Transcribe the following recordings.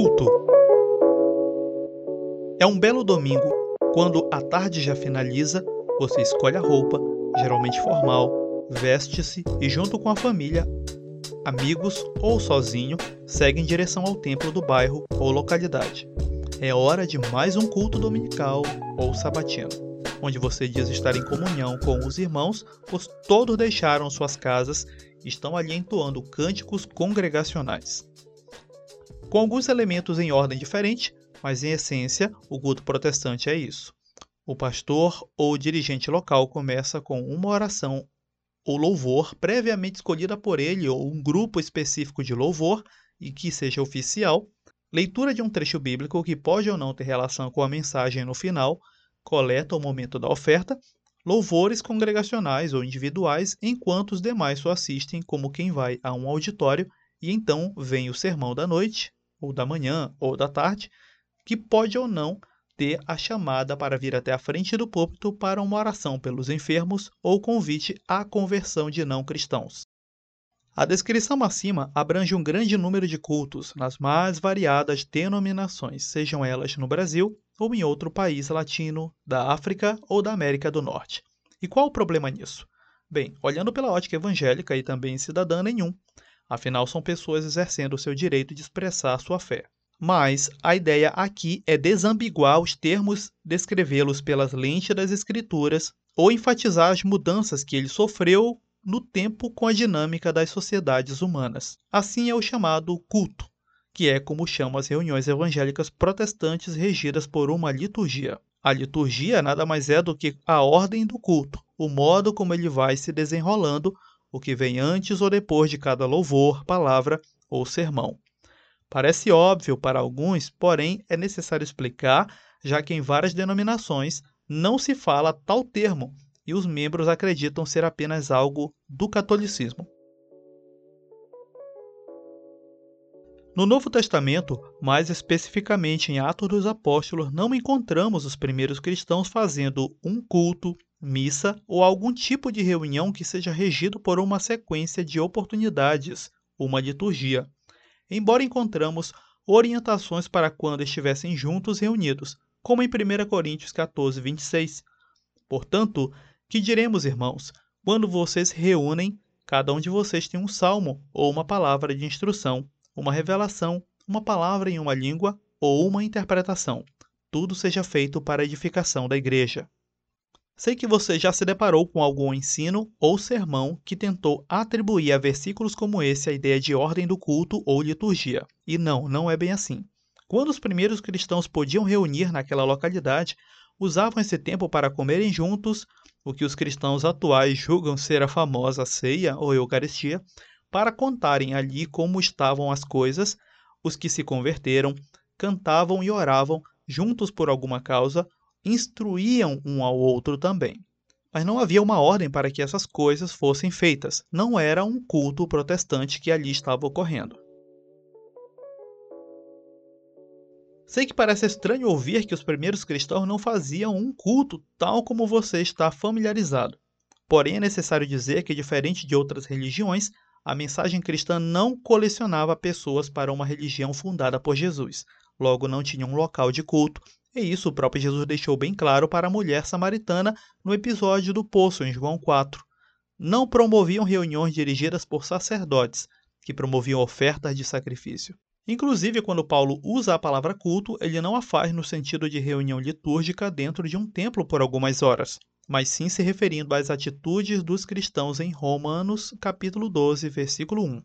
Culto. É um belo domingo, quando a tarde já finaliza, você escolhe a roupa, geralmente formal, veste-se e, junto com a família, amigos ou sozinho, segue em direção ao templo do bairro ou localidade. É hora de mais um culto dominical ou sabatino, onde você diz estar em comunhão com os irmãos, pois todos deixaram suas casas e estão ali entoando cânticos congregacionais. Com alguns elementos em ordem diferente, mas em essência, o culto protestante é isso. O pastor ou dirigente local começa com uma oração ou louvor previamente escolhida por ele ou um grupo específico de louvor e que seja oficial, leitura de um trecho bíblico que pode ou não ter relação com a mensagem no final, coleta o momento da oferta, louvores congregacionais ou individuais, enquanto os demais só assistem como quem vai a um auditório e então vem o sermão da noite, ou da manhã, ou da tarde, que pode ou não ter a chamada para vir até a frente do púlpito para uma oração pelos enfermos ou convite à conversão de não cristãos. A descrição acima abrange um grande número de cultos nas mais variadas denominações, sejam elas no Brasil ou em outro país latino, da África ou da América do Norte. E qual o problema nisso? Bem, olhando pela ótica evangélica e também cidadã nenhum, afinal são pessoas exercendo o seu direito de expressar sua fé mas a ideia aqui é desambiguar os termos, descrevê-los pelas lentes das escrituras ou enfatizar as mudanças que ele sofreu no tempo com a dinâmica das sociedades humanas. Assim é o chamado culto, que é como chamam as reuniões evangélicas protestantes regidas por uma liturgia. A liturgia nada mais é do que a ordem do culto, o modo como ele vai se desenrolando, o que vem antes ou depois de cada louvor, palavra ou sermão. Parece óbvio para alguns, porém é necessário explicar, já que em várias denominações não se fala tal termo e os membros acreditam ser apenas algo do catolicismo. No Novo Testamento, mais especificamente em Atos dos Apóstolos, não encontramos os primeiros cristãos fazendo um culto, missa ou algum tipo de reunião que seja regido por uma sequência de oportunidades, uma liturgia embora encontramos orientações para quando estivessem juntos reunidos, como em 1 Coríntios 14, 26. Portanto, que diremos, irmãos, quando vocês se reúnem, cada um de vocês tem um salmo ou uma palavra de instrução, uma revelação, uma palavra em uma língua ou uma interpretação. Tudo seja feito para a edificação da igreja. Sei que você já se deparou com algum ensino ou sermão que tentou atribuir a versículos como esse a ideia de ordem do culto ou liturgia. E não, não é bem assim. Quando os primeiros cristãos podiam reunir naquela localidade, usavam esse tempo para comerem juntos, o que os cristãos atuais julgam ser a famosa ceia ou Eucaristia, para contarem ali como estavam as coisas, os que se converteram, cantavam e oravam juntos por alguma causa instruíam um ao outro também. Mas não havia uma ordem para que essas coisas fossem feitas. Não era um culto protestante que ali estava ocorrendo. Sei que parece estranho ouvir que os primeiros cristãos não faziam um culto tal como você está familiarizado. Porém, é necessário dizer que, diferente de outras religiões, a mensagem cristã não colecionava pessoas para uma religião fundada por Jesus. Logo, não tinha um local de culto, e isso o próprio Jesus deixou bem claro para a mulher samaritana no episódio do poço, em João 4. Não promoviam reuniões dirigidas por sacerdotes, que promoviam ofertas de sacrifício. Inclusive, quando Paulo usa a palavra culto, ele não a faz no sentido de reunião litúrgica dentro de um templo por algumas horas, mas sim se referindo às atitudes dos cristãos em Romanos, capítulo 12, versículo 1.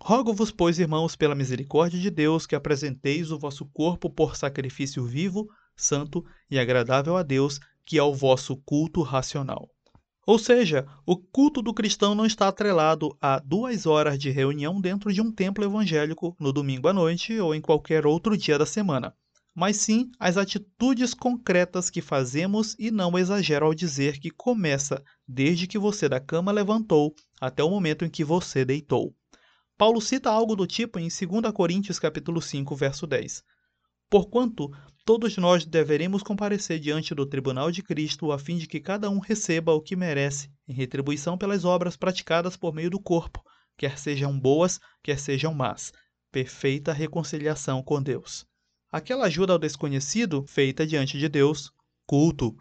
Rogo-vos, pois, irmãos, pela misericórdia de Deus, que apresenteis o vosso corpo por sacrifício vivo, santo e agradável a Deus, que é o vosso culto racional. Ou seja, o culto do cristão não está atrelado a duas horas de reunião dentro de um templo evangélico no domingo à noite ou em qualquer outro dia da semana, mas sim às atitudes concretas que fazemos e não exagero ao dizer que começa desde que você da cama levantou até o momento em que você deitou. Paulo cita algo do tipo em 2 Coríntios capítulo 5, verso 10. Porquanto todos nós deveremos comparecer diante do tribunal de Cristo, a fim de que cada um receba o que merece, em retribuição pelas obras praticadas por meio do corpo, quer sejam boas, quer sejam más. perfeita reconciliação com Deus. Aquela ajuda ao desconhecido, feita diante de Deus, culto.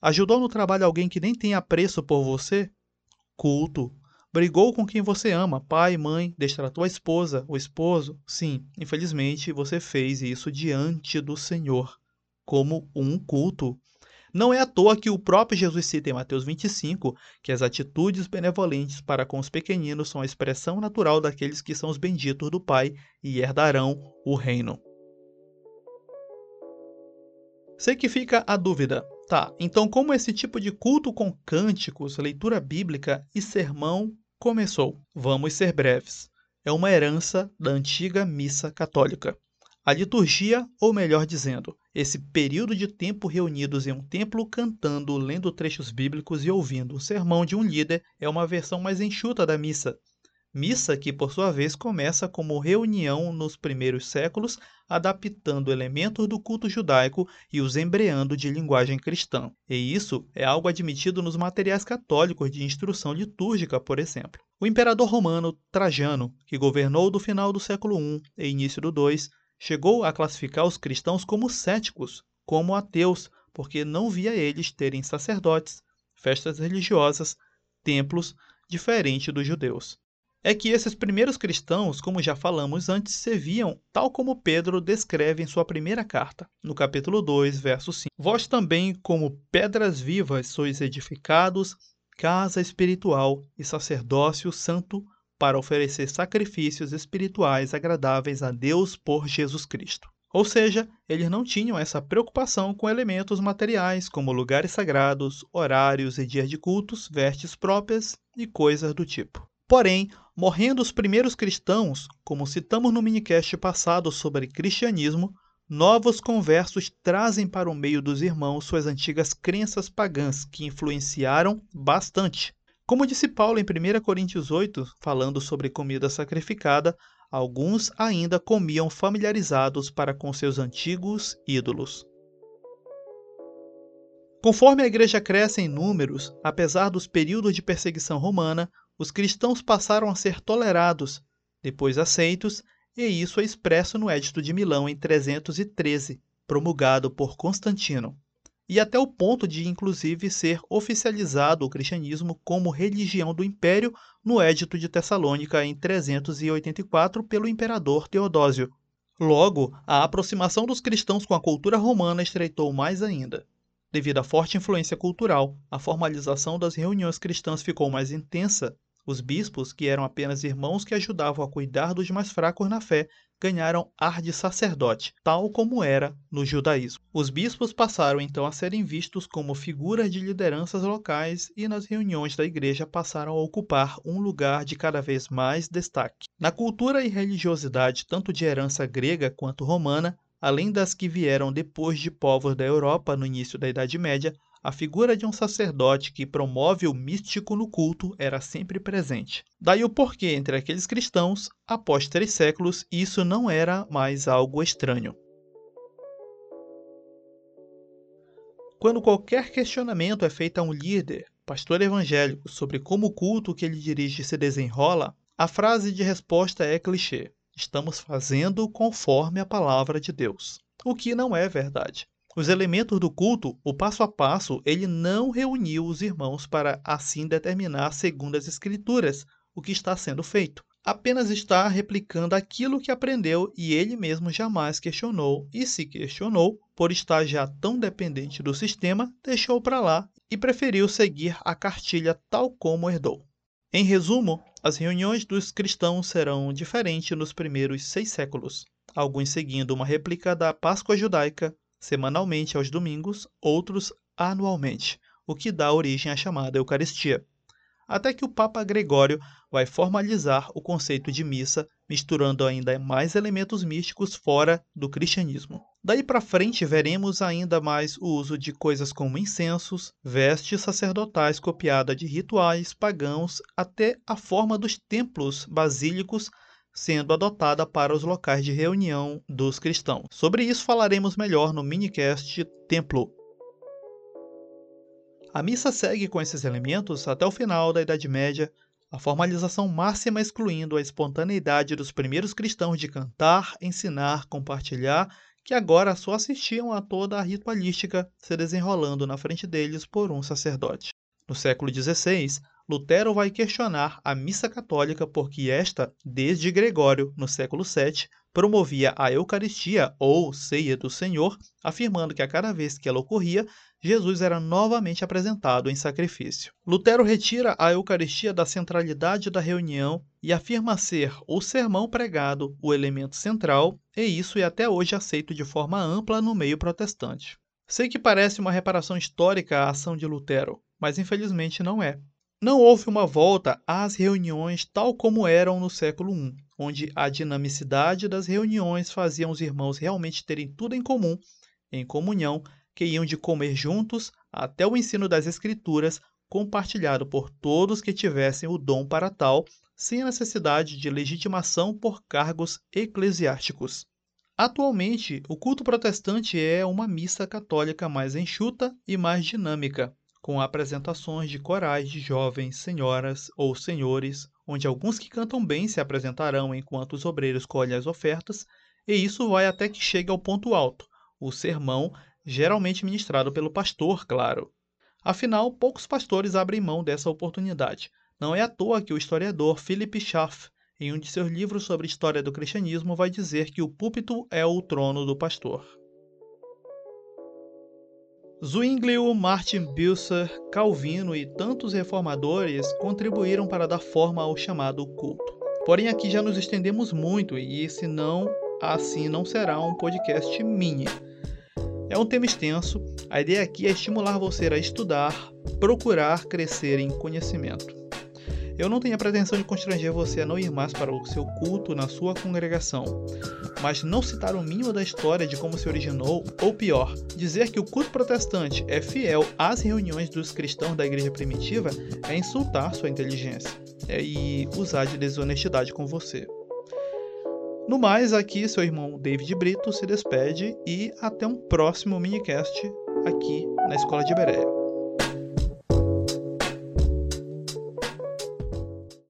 Ajudou no trabalho alguém que nem tem apreço por você? Culto. Brigou com quem você ama, pai, mãe, destratou a esposa, o esposo? Sim, infelizmente você fez isso diante do Senhor, como um culto. Não é à toa que o próprio Jesus cita em Mateus 25 que as atitudes benevolentes para com os pequeninos são a expressão natural daqueles que são os benditos do Pai e herdarão o reino. Sei que fica a dúvida. Tá, então como esse tipo de culto com cânticos, leitura bíblica e sermão começou? Vamos ser breves. É uma herança da antiga missa católica. A liturgia, ou melhor dizendo, esse período de tempo reunidos em um templo cantando, lendo trechos bíblicos e ouvindo o sermão de um líder, é uma versão mais enxuta da missa. Missa que, por sua vez, começa como reunião nos primeiros séculos, adaptando elementos do culto judaico e os embreando de linguagem cristã. E isso é algo admitido nos materiais católicos de instrução litúrgica, por exemplo. O imperador romano Trajano, que governou do final do século I e início do II, chegou a classificar os cristãos como céticos, como ateus, porque não via eles terem sacerdotes, festas religiosas, templos, diferente dos judeus. É que esses primeiros cristãos, como já falamos antes, serviam tal como Pedro descreve em sua primeira carta, no capítulo 2, verso 5. Vós também, como pedras vivas, sois edificados, casa espiritual e sacerdócio santo para oferecer sacrifícios espirituais agradáveis a Deus por Jesus Cristo. Ou seja, eles não tinham essa preocupação com elementos materiais, como lugares sagrados, horários e dias de cultos, vestes próprias e coisas do tipo. Porém, morrendo os primeiros cristãos, como citamos no minicast passado sobre cristianismo, novos conversos trazem para o meio dos irmãos suas antigas crenças pagãs que influenciaram bastante. Como disse Paulo em 1 Coríntios 8, falando sobre comida sacrificada, alguns ainda comiam familiarizados para com seus antigos ídolos. Conforme a igreja cresce em números, apesar dos períodos de perseguição romana, os cristãos passaram a ser tolerados, depois aceitos, e isso é expresso no Edito de Milão em 313, promulgado por Constantino e até o ponto de, inclusive, ser oficializado o cristianismo como religião do império no Édito de Tessalônica em 384 pelo imperador Teodósio. Logo, a aproximação dos cristãos com a cultura romana estreitou mais ainda. Devido à forte influência cultural, a formalização das reuniões cristãs ficou mais intensa. Os bispos, que eram apenas irmãos que ajudavam a cuidar dos mais fracos na fé, ganharam ar de sacerdote, tal como era no judaísmo. Os bispos passaram então a serem vistos como figuras de lideranças locais e nas reuniões da igreja passaram a ocupar um lugar de cada vez mais destaque. Na cultura e religiosidade tanto de herança grega quanto romana, além das que vieram depois de povos da Europa no início da Idade Média, a figura de um sacerdote que promove o místico no culto era sempre presente. Daí o porquê, entre aqueles cristãos, após três séculos, isso não era mais algo estranho. Quando qualquer questionamento é feito a um líder, pastor evangélico, sobre como o culto que ele dirige se desenrola, a frase de resposta é clichê: estamos fazendo conforme a palavra de Deus. O que não é verdade. Os elementos do culto, o passo a passo, ele não reuniu os irmãos para assim determinar, segundo as Escrituras, o que está sendo feito. Apenas está replicando aquilo que aprendeu e ele mesmo jamais questionou, e se questionou, por estar já tão dependente do sistema, deixou para lá e preferiu seguir a cartilha tal como herdou. Em resumo, as reuniões dos cristãos serão diferentes nos primeiros seis séculos, alguns seguindo uma réplica da Páscoa judaica, semanalmente aos domingos, outros anualmente, o que dá origem à chamada Eucaristia. Até que o Papa Gregório vai formalizar o conceito de missa, misturando ainda mais elementos místicos fora do cristianismo. Daí para frente veremos ainda mais o uso de coisas como incensos, vestes sacerdotais copiada de rituais pagãos, até a forma dos templos basílicos sendo adotada para os locais de reunião dos cristãos. Sobre isso falaremos melhor no minicast Templo. A missa segue com esses elementos até o final da Idade Média, a formalização máxima excluindo a espontaneidade dos primeiros cristãos de cantar, ensinar, compartilhar, que agora só assistiam a toda a ritualística se desenrolando na frente deles por um sacerdote. No século XVI, Lutero vai questionar a missa católica porque esta, desde Gregório, no século VII, promovia a Eucaristia ou Ceia do Senhor, afirmando que a cada vez que ela ocorria, Jesus era novamente apresentado em sacrifício. Lutero retira a Eucaristia da centralidade da reunião e afirma ser o sermão pregado o elemento central, e isso é até hoje aceito de forma ampla no meio protestante. Sei que parece uma reparação histórica a ação de Lutero, mas infelizmente não é. Não houve uma volta às reuniões tal como eram no século I, onde a dinamicidade das reuniões fazia os irmãos realmente terem tudo em comum, em comunhão, que iam de comer juntos até o ensino das Escrituras, compartilhado por todos que tivessem o dom para tal, sem a necessidade de legitimação por cargos eclesiásticos. Atualmente, o culto protestante é uma missa católica mais enxuta e mais dinâmica, com apresentações de corais de jovens senhoras ou senhores, onde alguns que cantam bem se apresentarão enquanto os obreiros colhem as ofertas, e isso vai até que chegue ao ponto alto, o sermão, geralmente ministrado pelo pastor, claro. Afinal, poucos pastores abrem mão dessa oportunidade. Não é à toa que o historiador Philip Schaff, em um de seus livros sobre história do cristianismo, vai dizer que o púlpito é o trono do pastor. Zwinglio, Martin Bucer, Calvino e tantos reformadores contribuíram para dar forma ao chamado culto. Porém, aqui já nos estendemos muito e, se não, assim não será um podcast mini. É um tema extenso, a ideia aqui é estimular você a estudar, procurar crescer em conhecimento. Eu não tenho a pretensão de constranger você a não ir mais para o seu culto na sua congregação, mas não citar o mínimo da história de como se originou, ou pior, dizer que o culto protestante é fiel às reuniões dos cristãos da igreja primitiva é insultar sua inteligência é, e usar de desonestidade com você. No mais, aqui seu irmão David Brito se despede e até um próximo minicast aqui na Escola de Bereia.